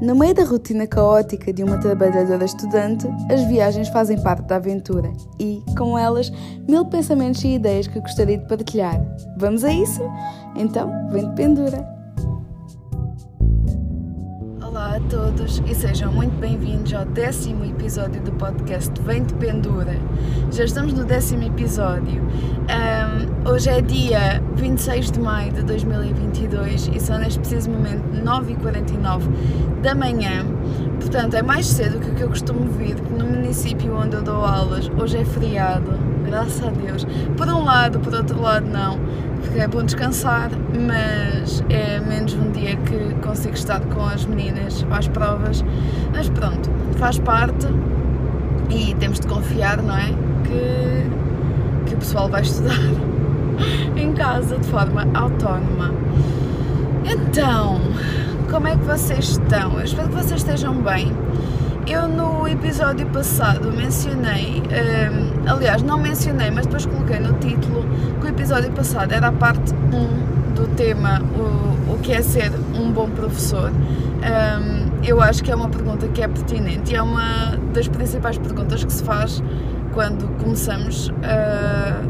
No meio da rotina caótica de uma trabalhadora estudante, as viagens fazem parte da aventura e, com elas, mil pensamentos e ideias que gostaria de partilhar. Vamos a isso? Então, vem de pendura! Olá a todos e sejam muito bem-vindos ao décimo episódio do podcast Vem de Pendura. Já estamos no décimo episódio. Um, hoje é dia 26 de maio de 2022 e são neste preciso momento 9h49 da manhã. Portanto, é mais cedo que o que eu costumo vir, no município onde eu dou aulas, hoje é feriado, graças a Deus. Por um lado, por outro lado, não porque é bom descansar, mas é menos um dia que consigo estar com as meninas às provas. Mas pronto, faz parte e temos de confiar, não é? Que, que o pessoal vai estudar em casa de forma autónoma. Então, como é que vocês estão? Eu espero que vocês estejam bem. Eu no episódio passado mencionei, um, aliás, não mencionei, mas depois coloquei no título que o episódio passado era a parte 1 do tema o, o que é ser um bom professor. Um, eu acho que é uma pergunta que é pertinente e é uma das principais perguntas que se faz quando começamos a,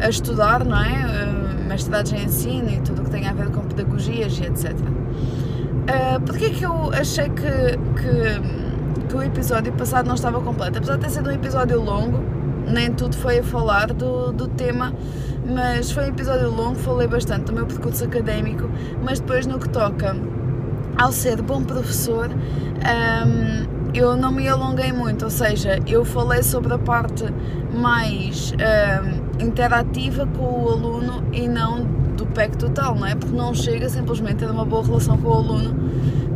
a estudar, não é? Uh, mestrados em ensino e tudo o que tem a ver com pedagogias e etc. Uh, Porquê é que eu achei que, que que o episódio passado não estava completo. Apesar de ter sido um episódio longo, nem tudo foi a falar do, do tema, mas foi um episódio longo, falei bastante do meu percurso académico, mas depois no que toca ao ser bom professor, um, eu não me alonguei muito, ou seja, eu falei sobre a parte mais um, interativa com o aluno e não do PEC total, não é? Porque não chega simplesmente a ter uma boa relação com o aluno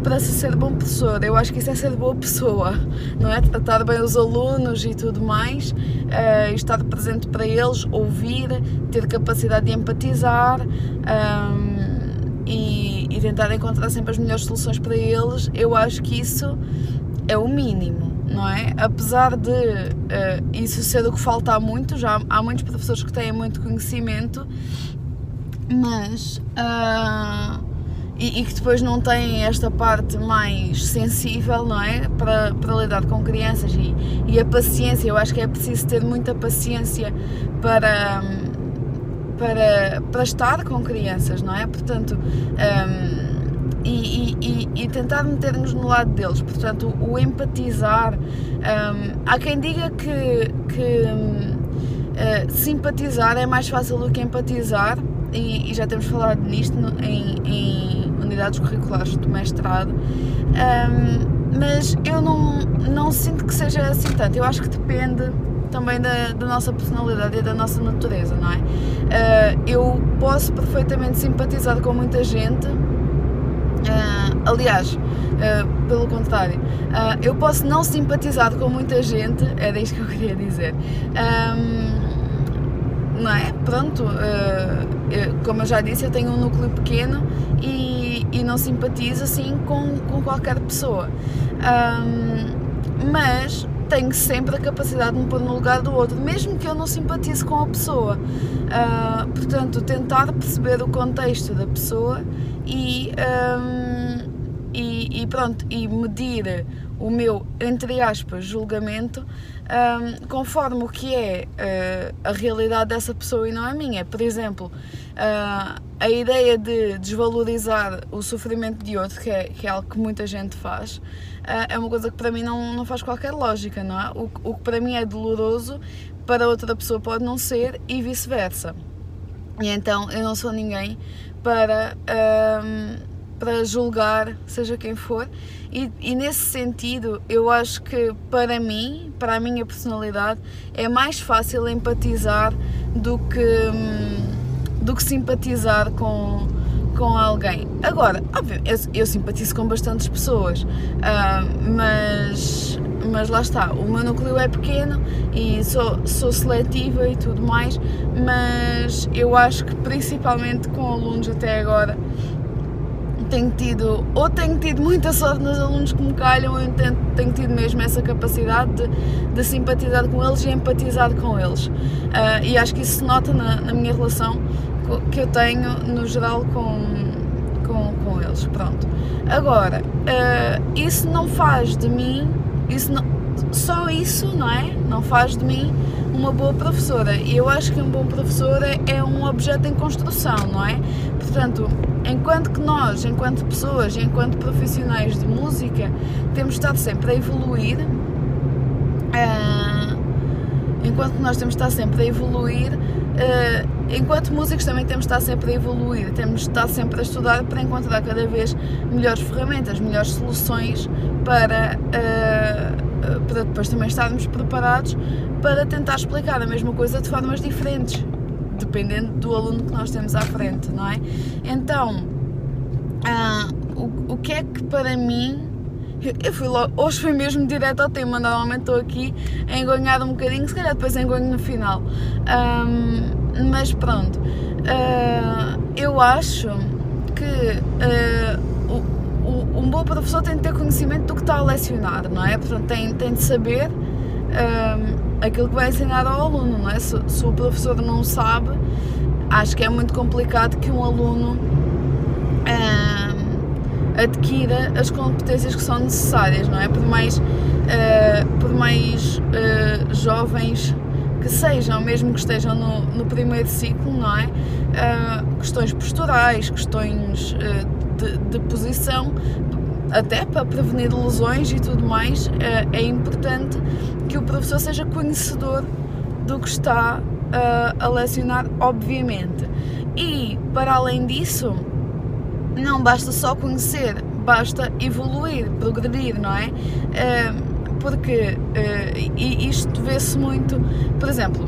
para se ser bom professor. Eu acho que isso é ser boa pessoa, não é? Tratar bem os alunos e tudo mais, uh, estar presente para eles, ouvir, ter capacidade de empatizar um, ehm, e, e tentar encontrar sempre as melhores soluções para eles. Eu acho que isso é o mínimo. Não é? Apesar de uh, isso ser o que falta há muito, já há muitos professores que têm muito conhecimento, mas uh, e, e, que depois não têm esta parte mais sensível, não é? Para, para lidar com crianças e, e a paciência, eu acho que é preciso ter muita paciência para, para, para estar com crianças, não é? Portanto, um, e, e, e, tentar meter-nos no lado deles, portanto, o empatizar. Um, há quem diga que, que uh, simpatizar é mais fácil do que empatizar, e, e já temos falado nisto no, em, em unidades curriculares do mestrado, um, mas eu não, não sinto que seja assim tanto. Eu acho que depende também da, da nossa personalidade e da nossa natureza, não é? Uh, eu posso perfeitamente simpatizar com muita gente. Uh, aliás, uh, pelo contrário, eu posso não simpatizar com muita gente, era isto que eu queria dizer. Um, não é? Pronto, eu, como eu já disse, eu tenho um núcleo pequeno e e não simpatizo assim com, com qualquer pessoa. Um, mas tenho sempre a capacidade de me pôr no lugar do outro, mesmo que eu não simpatize com a pessoa. Uh, portanto, tentar perceber o contexto da pessoa e, um, e, e, pronto, e medir o meu, entre aspas, julgamento um, conforme o que é uh, a realidade dessa pessoa e não a minha. Por exemplo, uh, a ideia de desvalorizar o sofrimento de outro, que é, que é algo que muita gente faz, é uma coisa que para mim não, não faz qualquer lógica, não é? O, o que para mim é doloroso, para outra pessoa pode não ser e vice-versa. E então eu não sou ninguém para para julgar, seja quem for, e, e, nesse sentido eu acho que para mim, para a minha personalidade, é mais fácil empatizar do que, hum, do que simpatizar com, com alguém. Agora, óbvio, eu, eu simpatizo com bastantes pessoas, uh, mas, mas lá está, o meu núcleo é pequeno e sou, sou seletiva e tudo mais, mas eu acho que principalmente com alunos até agora tenho tido, ou tenho tido muita sorte nos alunos que me calham, ou tenho, tenho tido mesmo essa capacidade de, de, simpatizar com eles e empatizar com eles. Uh, e acho que isso se nota na, na, minha relação que eu tenho, no geral, com, com, com eles. Pronto. Agora, uh, isso não faz de mim, isso não, só isso, não é? Não faz de mim uma boa professora. E eu acho que um bom professor é um objeto em construção, não é? Portanto, enquanto que nós, enquanto pessoas, enquanto profissionais de música, temos de estar sempre a evoluir. Enquanto nós temos de estar sempre a evoluir, uh, enquanto músicos também temos de estar sempre a evoluir, temos de estar sempre a estudar para encontrar cada vez melhores ferramentas, melhores soluções para, uh, para depois também estarmos preparados para tentar explicar a mesma coisa de formas diferentes, dependendo do aluno que nós temos à frente, não é? Então, uh, o, o que é que para mim eu fui logo, hoje fui mesmo direto ao tema, normalmente estou aqui a engonhar um bocadinho, se calhar depois engonho no final. Um, mas pronto, uh, eu acho que uh, o, um bom professor tem de ter conhecimento do que está a lecionar, não é? Portanto, tem, tem de saber um, aquilo que vai ensinar ao aluno, não é? Se, se o professor não sabe, acho que é muito complicado que um aluno. Uh, adquira as competências que são necessárias, não é? Por mais, uh, por mais uh, jovens que sejam, mesmo que estejam no, no primeiro ciclo, não é? Uh, questões posturais, questões de, de, posição, até para prevenir lesões e tudo mais, é importante que o professor seja conhecedor do que está a lecionar, obviamente. E, para além disso, não basta só conhecer, basta evoluir, progredir, não é? Porque isto vê-se muito, por exemplo,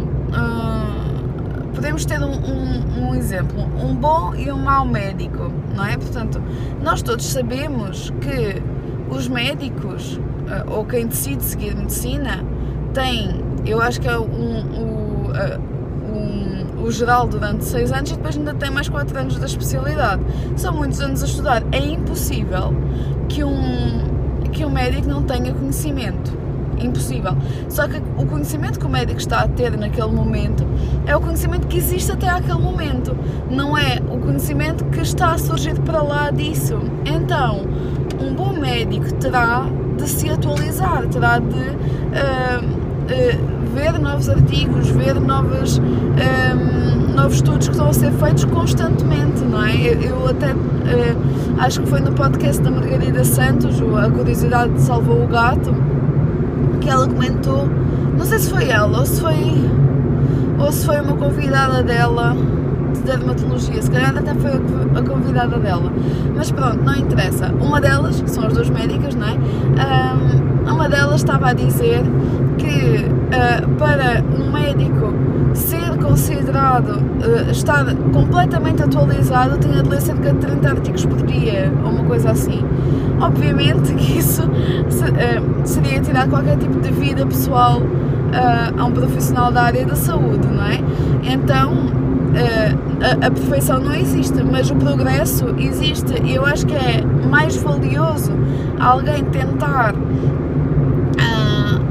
podemos ter um, um, um, exemplo, um bom e um mau médico, não é? Portanto, nós todos sabemos que os médicos, ou quem decide seguir medicina, tem, eu acho que é um, um o geral durante 6 anos e depois ainda tem mais 4 anos da especialidade. São muitos anos a estudar. É impossível que um, que um médico não tenha conhecimento. Impossível. Só que o conhecimento que o médico está a ter naquele momento é o conhecimento que existe até aquele momento. Não é o conhecimento que está a surgir para lá disso. Então, um bom médico terá de se atualizar, terá de. Uh, uh, ver novos artigos, ver novos, um, novos estudos que estão a ser feitos constantemente, não é? Eu, eu até uh, acho que foi no podcast da Margarida Santos, A Curiosidade Salvou o Gato, que ela comentou, não sei se foi ela ou se foi, ou se foi uma convidada dela de dermatologia, se calhar até foi a convidada dela, mas pronto, não interessa. Uma delas, que são as duas médicas, não é? Um, uma delas estava a dizer que uh, para um médico ser considerado, uh, estar completamente atualizado, tinha de ler cerca de 30 artigos por dia, ou uma coisa assim. Obviamente que isso se, uh, seria tirar qualquer tipo de vida pessoal a um profissional da área da saúde, não é? Então, a, a perfeição não existe, mas o progresso existe e eu acho que é mais valioso alguém tentar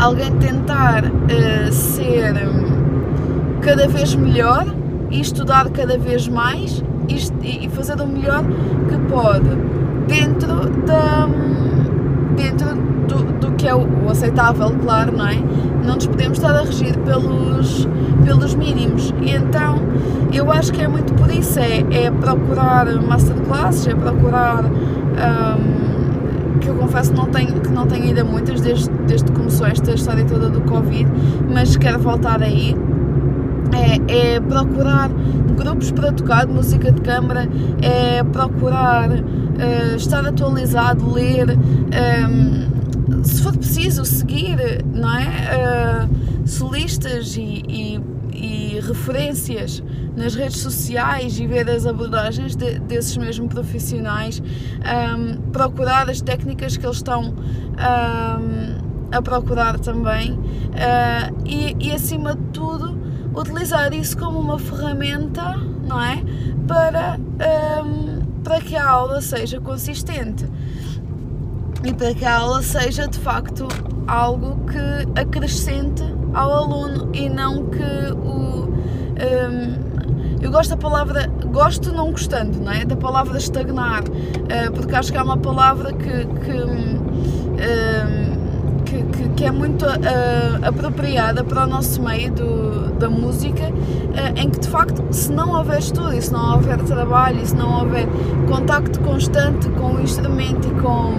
alguém tentar uh, ser um, cada vez melhor e estudar cada vez mais e, e fazer o melhor que pode dentro da dentro do, do que é o, o, aceitável, claro, não é? Não nos podemos estar a regir pelos, pelos mínimos. E então eu acho que é muito por isso, é, é procurar masterclasses, é procurar um, que eu confesso não tenho, que não tenho ido a muitas desde, desde que começou esta história toda do Covid, mas quero voltar aí. É, é, procurar grupos para tocar de música de câmara, é procurar uh, estar atualizado, ler, ehm, se for preciso, seguir, não é? Uh, solistas e, e e referências nas redes sociais e ver as abordagens de, desses mesmos profissionais, um, procurar as técnicas que eles estão um, a procurar também uh, e, e, acima de tudo, utilizar isso como uma ferramenta, não é? Para, um, para que a aula seja consistente e para que a aula seja de facto algo que acrescente ao aluno e não que o. Um, eu gosto da palavra, gosto não gostando, não é? Da palavra estagnar, uh, porque acho que é uma palavra que, uh, que, que, que, é muito uh, apropriada para o nosso meio do, da música, em que de facto, se não houver estudo, se não houver trabalho, se não houver contacto constante com o instrumento e com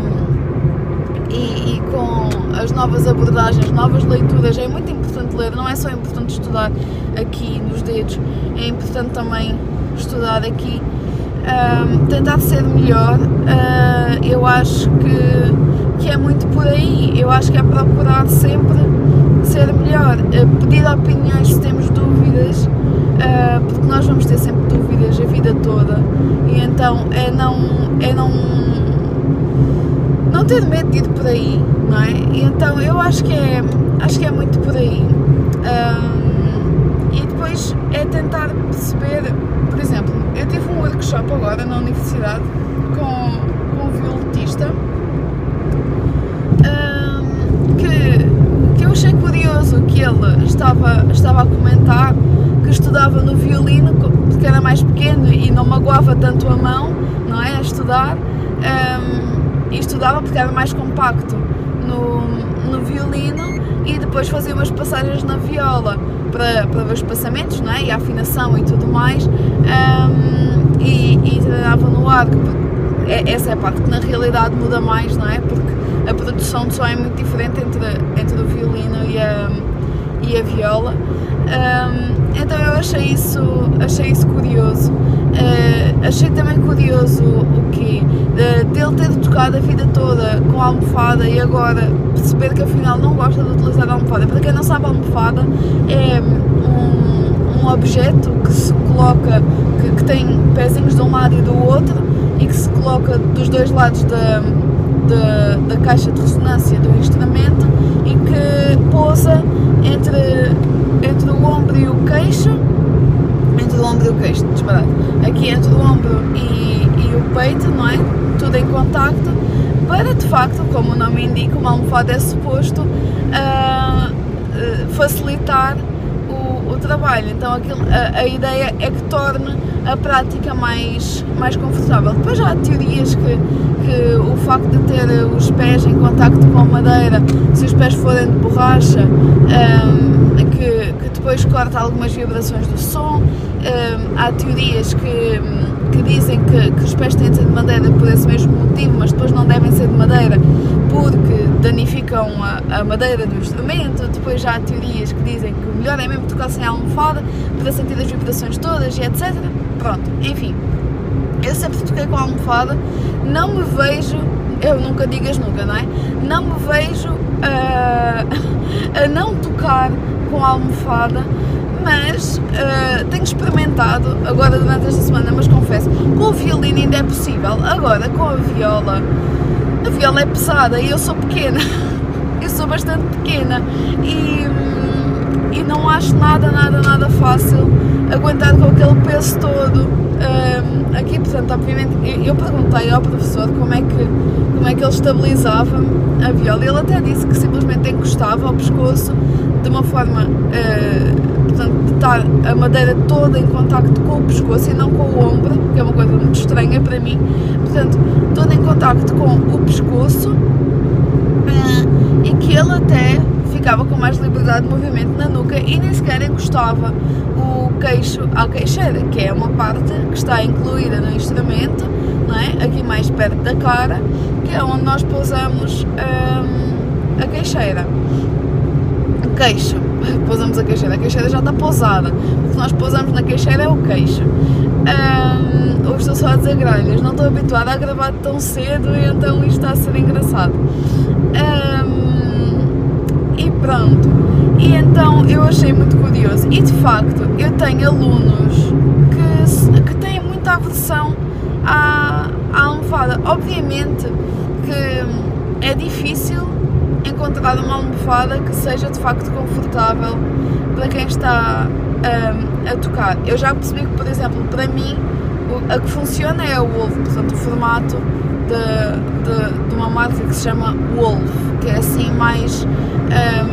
e, e, com as novas abordagens, novas leituras. É muito importante ler, não é só importante estudar aqui nos dedos, é importante também estudar aqui. Um, tentar ser melhor, uh, eu acho que, que é muito por aí. Eu acho que é procurar sempre ser melhor, uh, pedir opiniões se temos dúvidas, uh, porque nós vamos ter sempre dúvidas a vida toda, e então é não, é não não ter medo de ir por aí, não é? Então eu acho que é, acho que é muito por aí. Um, e depois é tentar perceber, por exemplo, eu tive um workshop agora na universidade com, com um violetista um, que, que eu achei curioso que ele estava, estava a comentar que estudava no violino porque era mais pequeno e não magoava tanto a mão, não é? A estudar. Um, e estudava porque era mais compacto no, no violino e depois fazia umas passagens na viola para, para ver os passamentos não é? e a afinação e tudo mais um, e, e treinava no arco. É, essa é a parte que na realidade muda mais, não é? Porque a produção de som é muito diferente entre, entre o violino e a, e a viola. Um, então eu achei isso, achei isso curioso. Uh, achei também curioso o que uh, dele ter tocado a vida toda com a almofada e agora perceber que afinal não gosta de utilizar a almofada. Para quem não sabe, a almofada é um, um objeto que se coloca, que, que, tem pezinhos de um lado e do outro e que se coloca dos dois lados da, da, da caixa de ressonância do instrumento e que pousa entre, entre o ombro e o queixo entre o ombro e o queixo, disparado. Aqui entre o ombro e, e o peito, não é? Tudo em contacto, para de facto, como o nome indica, uma almofada é suposto uh, facilitar o, o, trabalho. Então aquilo, a, a, ideia é que torne a prática mais, mais confortável. Depois já há teorias que, que o facto de ter os pés em contacto com a madeira, se os pés forem de borracha, um, ah, que, que depois corta algumas vibrações do som. Um, há teorias que, que dizem que, que, os pés têm de ser de madeira por esse mesmo motivo, mas depois não devem ser de madeira porque danificam a, a madeira do instrumento. Depois já há teorias que dizem que o melhor é mesmo tocar sem a almofada para sentir as vibrações todas e etc. Pronto, enfim. Eu sempre toquei com a almofada, não me vejo, eu nunca digas nunca, não é? Não me vejo uh, a não tocar com a almofada mas uh, tenho experimentado agora durante esta semana, mas confesso, com o violino ainda é possível, agora com a viola, a viola é pesada e eu sou pequena, eu sou bastante pequena e, e não acho nada, nada, nada fácil aguentar com aquele peso todo. Um, aqui, portanto, obviamente, eu, eu, perguntei ao professor como é que, como é que ele estabilizava a viola, ele até disse que simplesmente encostava ao pescoço de uma forma, uh, portanto, de estar a madeira toda em contacto com o pescoço e não com o ombro, que é uma coisa muito estranha para mim, portanto, toda em contacto com o pescoço uh, e que ele até ficava com mais liberdade de movimento na nuca e nem sequer encostava o queixo à queixeira, que é uma parte que está incluída no instrumento, não é? aqui mais perto da cara, que é onde nós pousamos hum, a queixeira. O queixo, pousamos a queixeira, a queixeira já está pousada, o que nós pousamos na queixeira é o queixo. Um, ou estou só a dizer grelhas, não estou habituada a gravar tão cedo então isto está a ser engraçado. Um, e pronto. E então eu achei muito curioso. E de facto, eu tenho alunos que, que têm muita aversão à, à almofada. Obviamente que é difícil encontrar uma almofada que seja de facto confortável para quem está um, a tocar. Eu já percebi que, por exemplo, para mim, a que funciona é o Wolf, portanto, o formato de, de, de uma marca que se chama Wolf, que é assim mais. Um,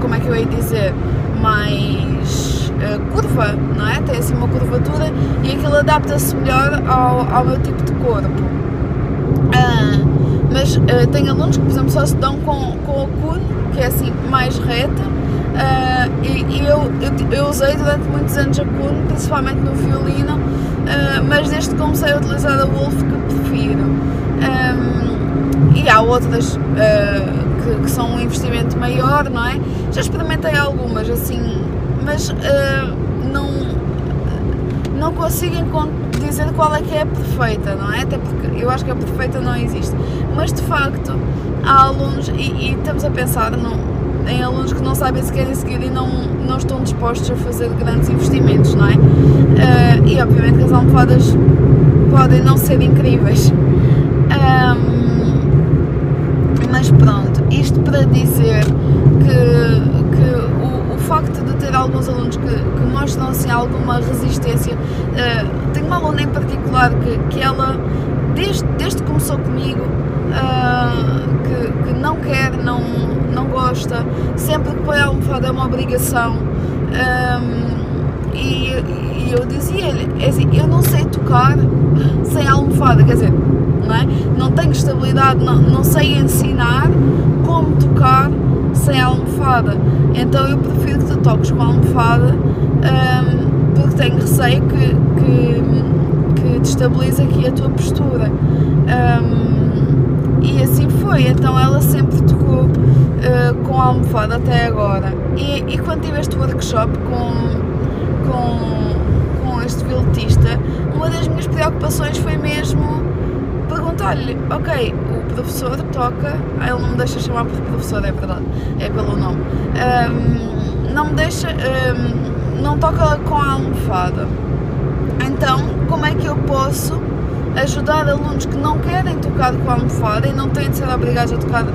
como é que eu ia dizer? Mais. uh, curva, não é? Tem assim uma curvatura e aquilo adapta-se melhor ao, ao meu tipo de corpo. Uh, mas uh, tem alunos que, por exemplo, só se dão com, com a cune, que é assim mais reta, uh, e, e eu, eu, eu, usei durante muitos anos a cune, principalmente no violino, uh, mas desde que comecei a utilizar a Wolf que prefiro. Um, e há outras que, que, são um investimento maior, não é? Já experimentei algumas, assim, mas não, não consigo dizer qual é que é a perfeita, não é? Até porque eu acho que a perfeita não existe. Mas de facto, há alunos, e, e estamos a pensar no, em alunos que não sabem se querem seguir e não, não estão dispostos a fazer grandes investimentos, não é? Uh, e obviamente que as almofadas podem não ser incríveis. Um, mas pronto, isto para dizer que, que facto de ter alguns alunos que, que mostram assim alguma resistência, uh, tenho uma aluna em particular que, que ela, desde, desde que começou comigo, uh, que, que não quer, não, não gosta, sempre que põe a almofada é uma obrigação. Um, ehm, e, e, eu dizia-lhe, é assim, eu não sei tocar sem almofada, quer dizer, não, é? não tenho estabilidade, não, não sei ensinar como tocar sem a almofada. Então eu prefiro que tu toques com a almofada um, porque tenho receio que, que, que destabilize aqui a tua postura. Um, e assim foi, então ela sempre tocou uh, com a almofada até agora. E, e quando tive este workshop com, com, com este viltista, uma das minhas preocupações foi mesmo perguntar-lhe, ok, o professor toca, ah, ele não me deixa chamar por professor, é verdade, é pelo nome, um, não me deixa, um, não toca com a almofada. Então, como é que eu posso ajudar alunos que não querem tocar com a almofada e não têm de ser obrigados a tocar uh,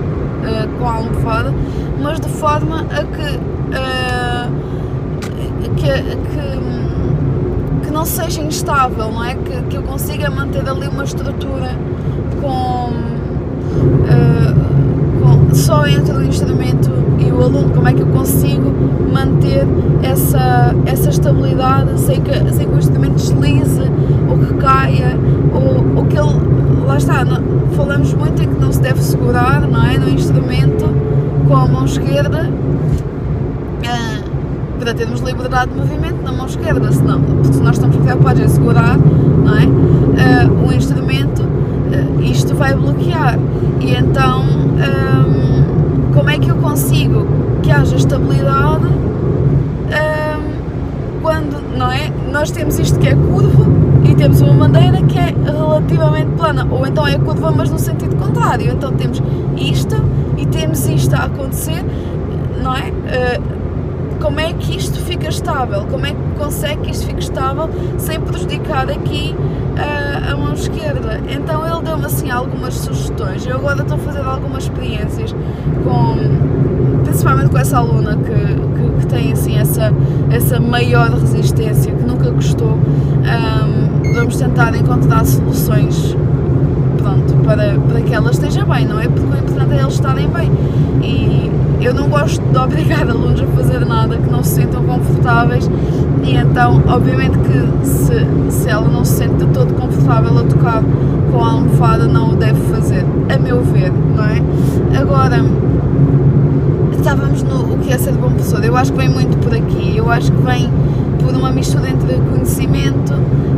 com a almofada, mas de forma a que, uh, que, que que não seja instável, não é? Que, que eu consiga manter ali uma estrutura com, uh, com, só entre o instrumento e o aluno, como é que eu consigo manter essa, essa estabilidade sem que, sem que o instrumento deslize ou que caia ou, ou que ele, lá está, não, falamos muito em que não se deve segurar, não é? No instrumento com a mão esquerda. Para termos liberdade de movimento na mão esquerda, senão, porque nós estamos preocupados em segurar é? Uh, o instrumento, uh, isto vai bloquear. E então, um, ehm, como é que eu consigo que haja estabilidade um, quando, não é? Nós temos isto que é curvo e temos uma bandeira que é relativamente plana, ou então é curva, mas no sentido contrário. Então temos isto e temos isto a acontecer, não é? Como é que isto fica estável, como é que consegue que isto fique estável sem prejudicar aqui uh, a mão esquerda. Então ele deu-me assim algumas sugestões. Eu agora estou a fazer algumas experiências com principalmente com essa aluna que, que, que tem assim essa, essa maior resistência, que nunca gostou. Um, vamos tentar encontrar soluções pronto, para, para que ela esteja bem, não é? Porque o importante é eles estarem bem. E eu não gosto de obrigar alunos a fazer nada que não se sintam confortáveis e então, obviamente que se, se ela não se sente de todo confortável a tocar com a almofada, não o deve fazer, a meu ver, não é? Agora, estávamos no o que é ser bom professor, eu acho que vem muito por aqui, eu acho que vem por uma mistura entre conhecimento,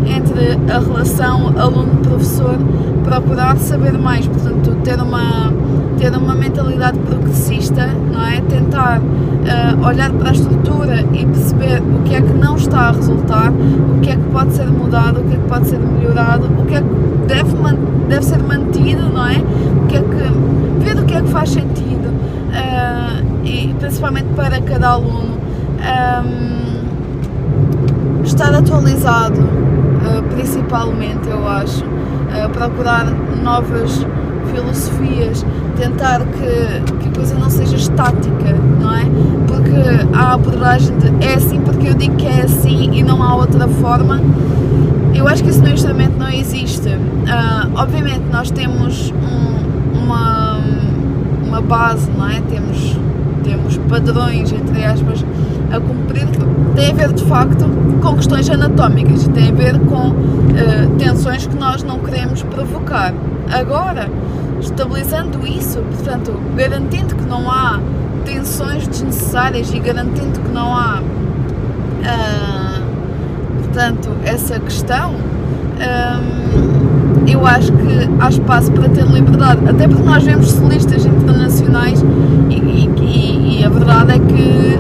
entre a relação aluno-professor, procurar saber mais, portanto, ter uma, ter uma mentalidade progressista, não é? Tentar uh, olhar para a estrutura e perceber o que é que não está a resultar, o que é que pode ser mudado, o que é que pode ser melhorado, o que é que deve, deve ser mantido, não é? O que é que, ver o que é que faz sentido, uh, e principalmente para cada aluno. Um, estar atualizado, uh, principalmente, eu acho, procurar novas filosofias, tentar que, que a coisa não seja estática, não é? Porque há a abordagem de é assim porque eu digo que é assim e não há outra forma. Eu acho que isso no instrumento não existe. Uh, obviamente nós temos um, uma, uma base, não é? Temos, temos padrões, entre aspas, a cumprir tem a ver de facto com questões anatómicas tem a ver com uh, tensões que nós não queremos provocar. Agora, estabilizando isso, portanto, garantindo que não há tensões desnecessárias e garantindo que não há, uh, portanto, essa questão. Um, eu acho que há espaço para ter liberdade, até porque nós vemos solistas internacionais e, e, e a verdade é que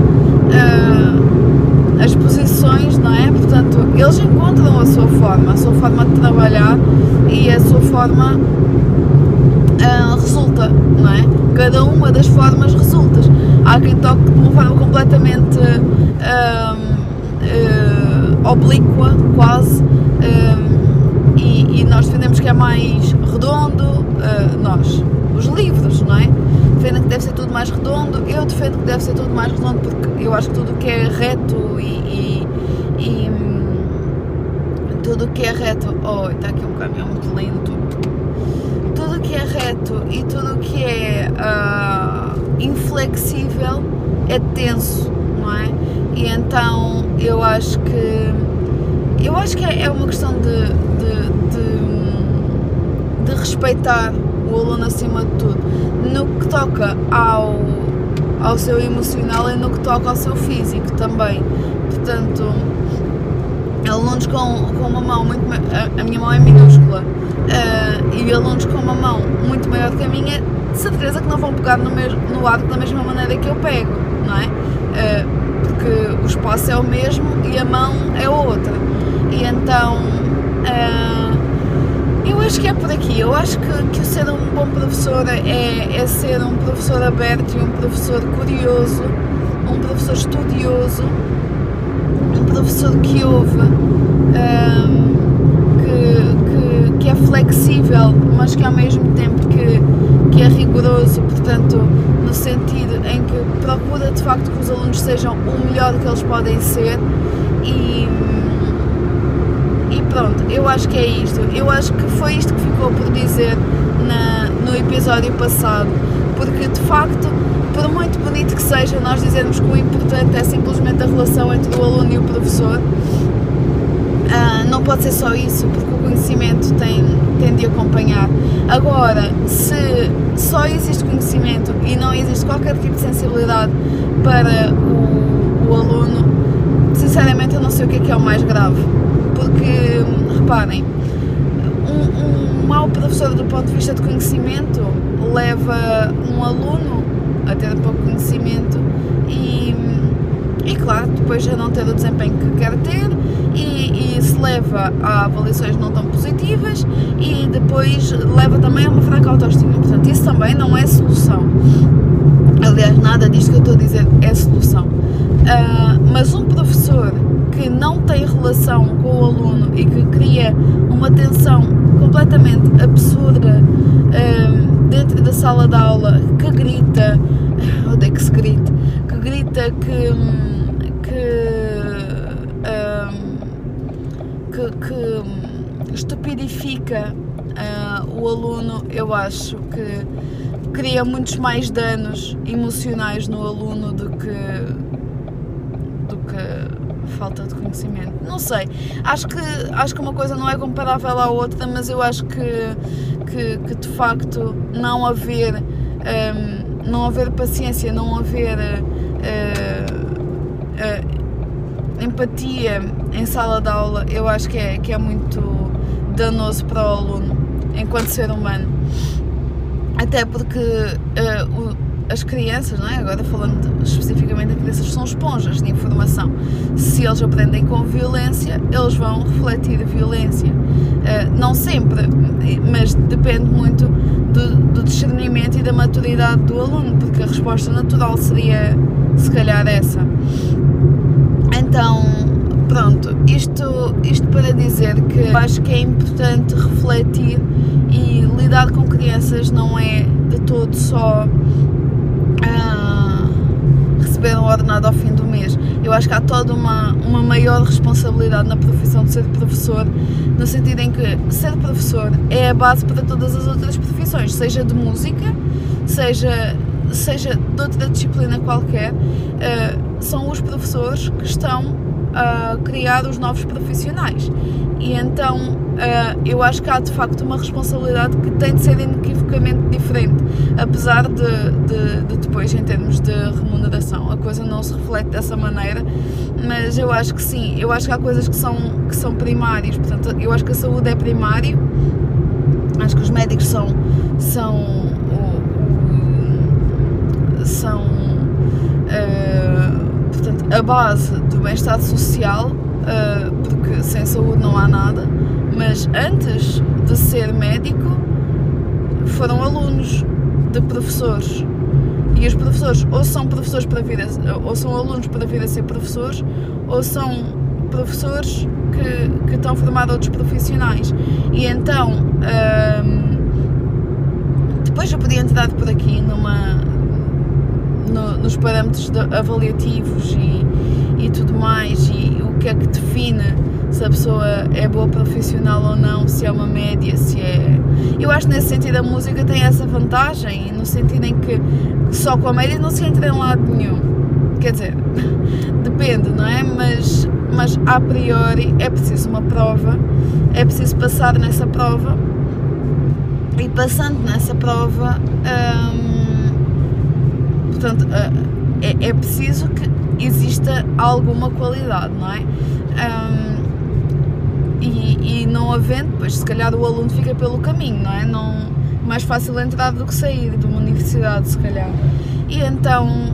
uh, as posições, não é? Portanto, eles encontram a sua forma, a sua forma de trabalhar e a sua forma uh, resulta, não é? Cada uma das formas resulta. Há quem toque de uma forma completamente uh, oblíqua, quase e, e, nós defendemos que é mais redondo, uh, nós, os livros, não é? Defendem que deve ser tudo mais redondo, eu defendo que deve ser tudo mais redondo porque eu acho que tudo que é reto e, e, e tudo que é reto, oh, está aqui um caminhão muito lento, tudo que é reto e tudo que é uh, inflexível é tenso, não é? E então eu acho que eu acho que é, é uma questão de respeitar o aluno acima de tudo. No que toca ao, ao seu emocional e no que toca ao seu físico também. Portanto, alunos com, com uma mão muito. A, a minha mão é minúscula uh, e alunos com uma mão muito maior que a minha, de certeza que não vão pegar no, mesmo, no arco da mesma maneira que eu pego, não é? Uh, porque o espaço é o mesmo e a mão é outra. E então. Uh, eu acho que é por aqui. Eu acho que, que ser um bom professor é, é ser um professor aberto e um professor curioso, um professor estudioso, um professor que ouve, um, que, que, que, é flexível, mas que ao mesmo tempo que, que é rigoroso, portanto, no sentido em que procura de facto que os alunos sejam o melhor que eles podem ser e pronto, eu acho que é isto. Eu acho que foi isto que ficou por dizer na, no episódio passado, porque de facto, por muito bonito que seja nós dizermos que o importante é simplesmente a relação entre o aluno e o professor, uh, não pode ser só isso, porque o conhecimento tem, tem de acompanhar. Agora, se só existe conhecimento e não existe qualquer tipo de sensibilidade para o, o aluno, sinceramente eu não sei o que é que é o mais grave porque, reparem, um, um mau professor do ponto de vista de conhecimento leva um aluno a ter pouco conhecimento e, e claro, depois já não ter o desempenho que quer ter e, e, se leva a avaliações não tão positivas e depois leva também a uma fraca autoestima. Portanto, isso também não é solução. Aliás, nada disto que eu estou a dizer é solução. Uh, mas um professor que não tem relação com o aluno e que cria uma tensão completamente absurda um, dentro da sala de aula, que grita, onde é que se grita? Que grita que. que. Que, que estupidifica uh, o aluno, eu acho que cria muitos mais danos emocionais no aluno do que falta de conhecimento. Não sei, acho que, acho que uma coisa não é comparável à outra, mas eu acho que, que, que de facto não haver, um, não haver paciência, não haver uh, uh, empatia em sala de aula, eu acho que é, que é muito danoso para o aluno enquanto ser humano. Até porque uh, o, as crianças, não é? agora falando especificamente de crianças, são esponjas de informação. Se eles aprendem com violência, eles vão refletir violência. Uh, não sempre, mas depende muito do, do, discernimento e da maturidade do aluno, porque a resposta natural seria, se calhar, essa. Então, pronto, isto, isto para dizer que acho que é importante refletir e lidar com crianças não é de todo só receber um ordenado ao fim do mês. Eu acho que há toda uma, uma maior responsabilidade na profissão de ser professor, no sentido em que ser professor é a base para todas as outras profissões, seja de música, seja, seja de outra disciplina qualquer. Uh, são os professores que estão a criar os novos profissionais. E então uh, eu acho que há de facto uma responsabilidade que tem de ser inequivocamente diferente, apesar de, de, de, depois, em termos de remuneração, a coisa não se reflete dessa maneira, mas eu acho que sim, eu acho que há coisas que são, que são primárias, portanto, eu acho que a saúde é primário, acho que os médicos são. são são uh, a base do bem-estar social, uh, porque sem saúde não há nada, mas antes de ser médico foram alunos de professores. E os professores ou são professores para vir a, ou são alunos para vir a ser professores, ou são professores que, que estão formados outros profissionais. E então um, depois eu podia entrar por aqui numa, no, nos parâmetros avaliativos e, e tudo mais, e o que é que define se a pessoa é boa profissional ou não, se é uma média, se é. Eu acho que nesse sentido a música tem essa vantagem, no sentido em que só com a média não se entra em lado nenhum. Quer dizer, depende, não é? Mas, mas a priori é preciso uma prova, é preciso passar nessa prova e passando nessa prova. Hum, Portanto, eh, é, é preciso que exista alguma qualidade, não é? Um, e, e, não havendo, pois se calhar o aluno fica pelo caminho, não é? Não, mais fácil entrar do que sair de uma universidade, se calhar. E então,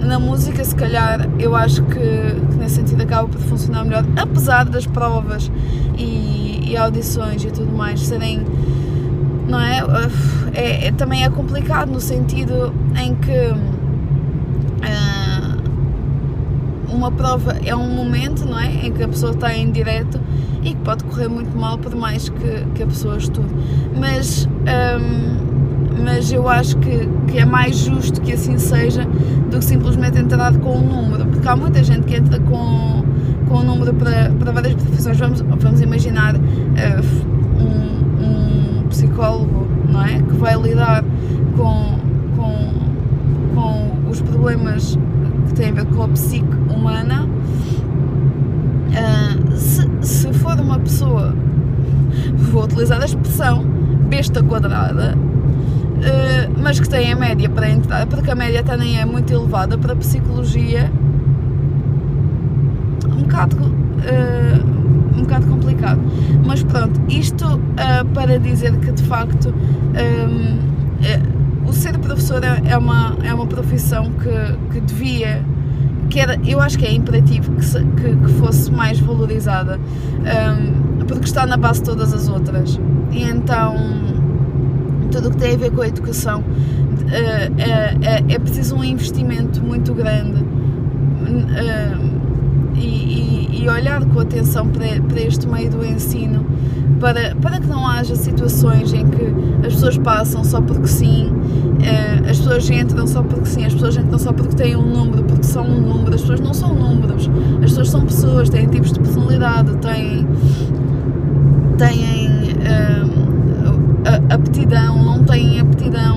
na música, se calhar, eu acho que, que, nesse sentido acaba por funcionar melhor, apesar das provas e, e audições e tudo mais serem não é? É? é? também é complicado no sentido em que uh, uma prova é um momento, não é? Em que a pessoa está em direto e que pode correr muito mal por mais que, que a pessoa estude. Mas, um, mas eu acho que, que é mais justo que assim seja do que simplesmente entrar com um número, porque há muita gente que entra com, com um número para, para várias profissões. Vamos, vamos imaginar. Uh, psicólogo, não é? Que vai lidar com, com, com os problemas que têm a ver com a psique humana. Uh, se, se for uma pessoa, vou utilizar a expressão besta quadrada, uh, mas que tem a média para entrar, porque a média também é muito elevada para a psicologia, um bocado. Uh, bocado complicado. Mas pronto, isto uh, para dizer que de facto um, é, o ser professor é, uma, é uma profissão que, que devia. Que era, eu acho que é imperativo que, se, que, que, fosse mais valorizada, um, porque está na base de todas as outras. E então, tudo o que tem a ver com a educação é, é, é preciso um investimento muito grande. Uh, e, e, e, olhar com atenção para, para este meio do ensino para, para que não haja situações em que as pessoas passam só porque sim, eh, as pessoas entram só porque sim, as pessoas entram só porque têm um número, porque são um número, as pessoas não são números, as pessoas são pessoas, têm tipos de personalidade, têm, têm uh, aptidão, não têm aptidão,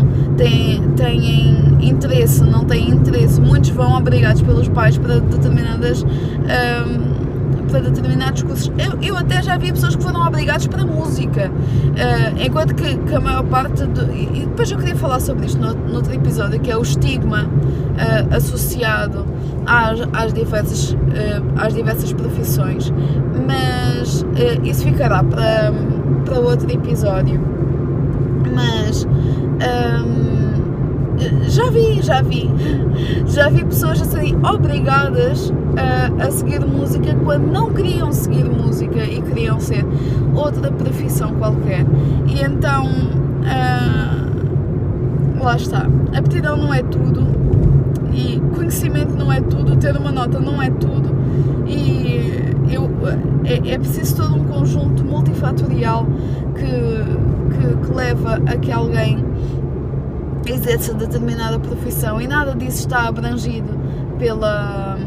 interesse, não têm interesse. Muitos vão obrigados pelos pais para determinadas. Um, para determinados cursos. Eu, eu, até já vi pessoas que foram obrigados para música, uh, enquanto que, que, a maior parte. Do, e depois eu queria falar sobre isto no, no outro episódio, que é o estigma uh, associado às, às, diversas, uh, às diversas profissões, mas isso ficará para, para outro episódio. Mas. Um, já vi, já vi, já vi pessoas a serem obrigadas a, a, seguir música quando não queriam seguir música e queriam ser outra profissão qualquer. E então, uh, lá está. Aptidão não é tudo e conhecimento não é tudo, ter uma nota não é tudo e eu, é, é preciso todo um conjunto multifatorial que, que, que leva a que alguém exerça determinada profissão e nada disso está abrangido pela,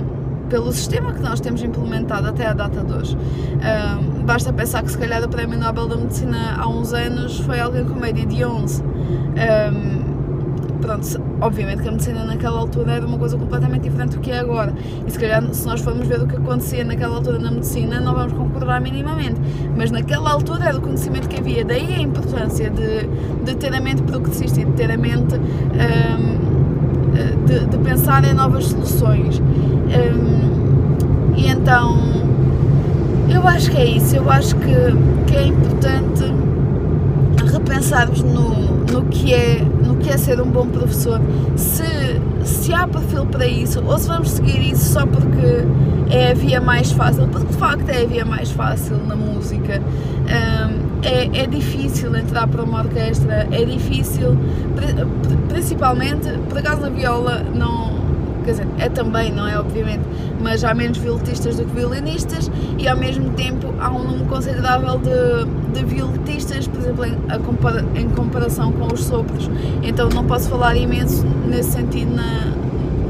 pelo sistema que nós temos implementado até a data de hoje. Um, basta pensar que se calhar o Prémio Nobel da Medicina há uns anos foi alguém com média de 11. Um, pronto, obviamente que a medicina naquela altura era uma coisa completamente diferente do que é agora. E se calhar, se nós formos ver o que acontecia naquela altura na medicina, não vamos concordar minimamente. Mas naquela altura era o conhecimento que havia. Daí a importância de, de ter a mente progressista e de ter a mente. Um, de, de, pensar em novas soluções. Um, e então, eu acho que é isso. Eu acho que, que é importante repensarmos no, no que é que é ser um bom professor, se, se há perfil para isso, ou se vamos seguir isso só porque é a via mais fácil, porque de facto é a via mais fácil na música. Um, é, é difícil entrar para uma orquestra, é difícil, principalmente, por acaso na viola não, quer dizer, é também, não é? Obviamente, mas há menos violinistas do que violinistas e ao mesmo tempo há um número considerável de, exemplo, em, compara, em, comparação com os sopros. Então não posso falar imenso nesse sentido na,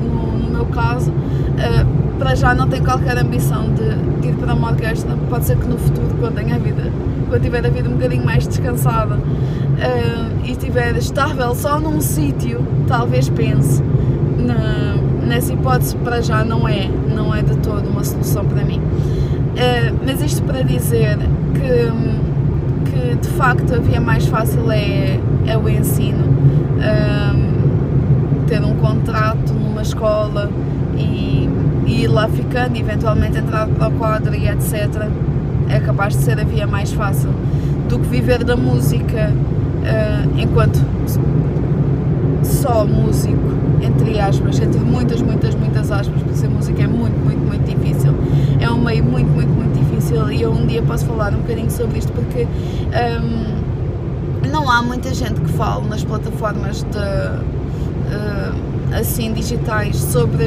no, no meu caso. Uh, para já não tenho qualquer ambição de, de, ir para uma orquestra, pode ser que no futuro, quando tenha a vida, quando tiver a vida um bocadinho mais descansada uh, e estiver estável só num sítio, talvez pense na, nessa hipótese para já não é, não é de todo uma solução para mim. Uh, mas isto para dizer que, que de facto a via mais fácil é, é o ensino. Uh, ter um contrato numa escola e, e ir lá ficando, eventualmente entrar para o quadro e etc. É capaz de ser a via mais fácil do que viver da música uh, enquanto só músico entre aspas, entre muitas, muitas, muitas aspas, porque ser música é muito, muito, muito difícil. É um meio muito, muito, muito difícil e eu um dia posso falar um bocadinho sobre isto porque um, não há muita gente que fale nas plataformas de, uh, assim digitais sobre,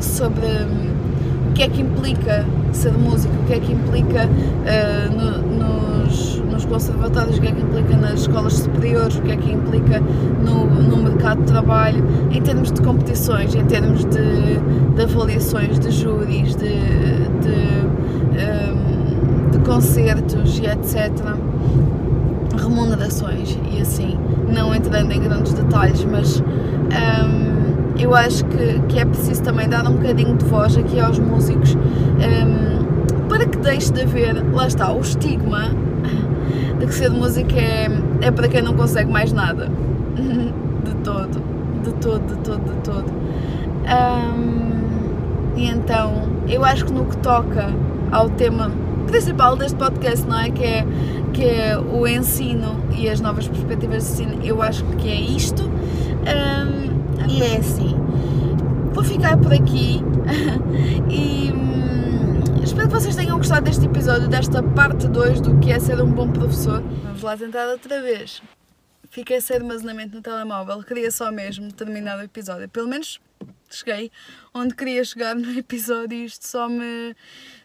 sobre um, o que é que implica ser músico, o que é que implica uh, no, nos, nos conservatórios, o que é que implica nas escolas superiores, o que é que implica no, no mercado de trabalho, em termos de competições, em termos de, de avaliações de júris, de, de, um, de concertos e etc. Remunerações e assim, não entrando em grandes detalhes, mas. Um, eu acho que, que é preciso também dar um bocadinho de voz aqui aos músicos um, para que deixe de haver, lá está, o estigma de que ser música é, é para quem não consegue mais nada. De todo, de todo, de todo, de todo. Um, e então, eu acho que no que toca ao tema principal deste podcast, não é? Que é, que é o ensino e as novas perspectivas de ensino, eu acho que é isto. Um, e é assim. Vou ficar por aqui e Espero que vocês tenham gostado deste episódio, desta parte 2 do que é ser um bom professor. Vamos lá tentar outra vez. Fiquei sem armazenamento no telemóvel, queria só mesmo terminar o episódio. Pelo menos cheguei onde queria chegar no episódio e isto só me,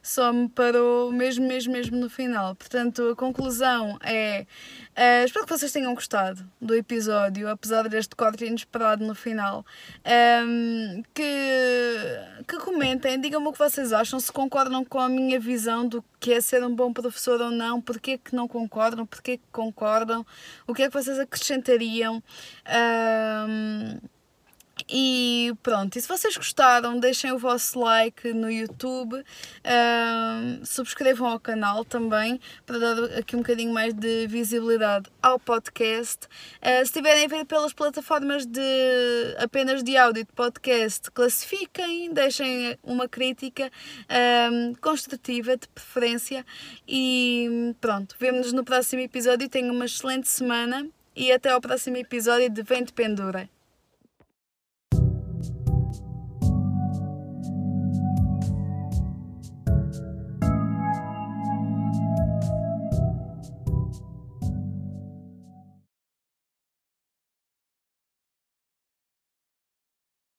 só me parou mesmo, mesmo, mesmo no final. Portanto, a conclusão é. Uh, espero que vocês tenham gostado do episódio, apesar deste corte inesperado no final. Um, que, que comentem, digam-me o que vocês acham, se concordam com a minha visão do que é ser um bom professor ou não, porque que não concordam, porque que concordam, o que é que vocês acrescentariam. Um, e pronto, e se vocês gostaram, deixem o vosso like no YouTube, subscrevam ao canal também para dar aqui um bocadinho mais de visibilidade ao podcast. Uh, se estiverem a ver pelas plataformas de apenas de áudio de podcast, classifiquem, deixem uma crítica construtiva de preferência e pronto, vemo-nos no próximo episódio. Tenham uma excelente semana e até ao próximo episódio de Vento Pendura.